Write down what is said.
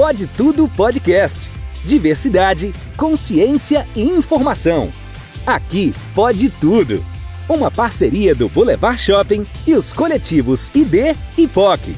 Pode Tudo Podcast. Diversidade, consciência e informação. Aqui pode tudo. Uma parceria do Boulevard Shopping e os coletivos ID e POC.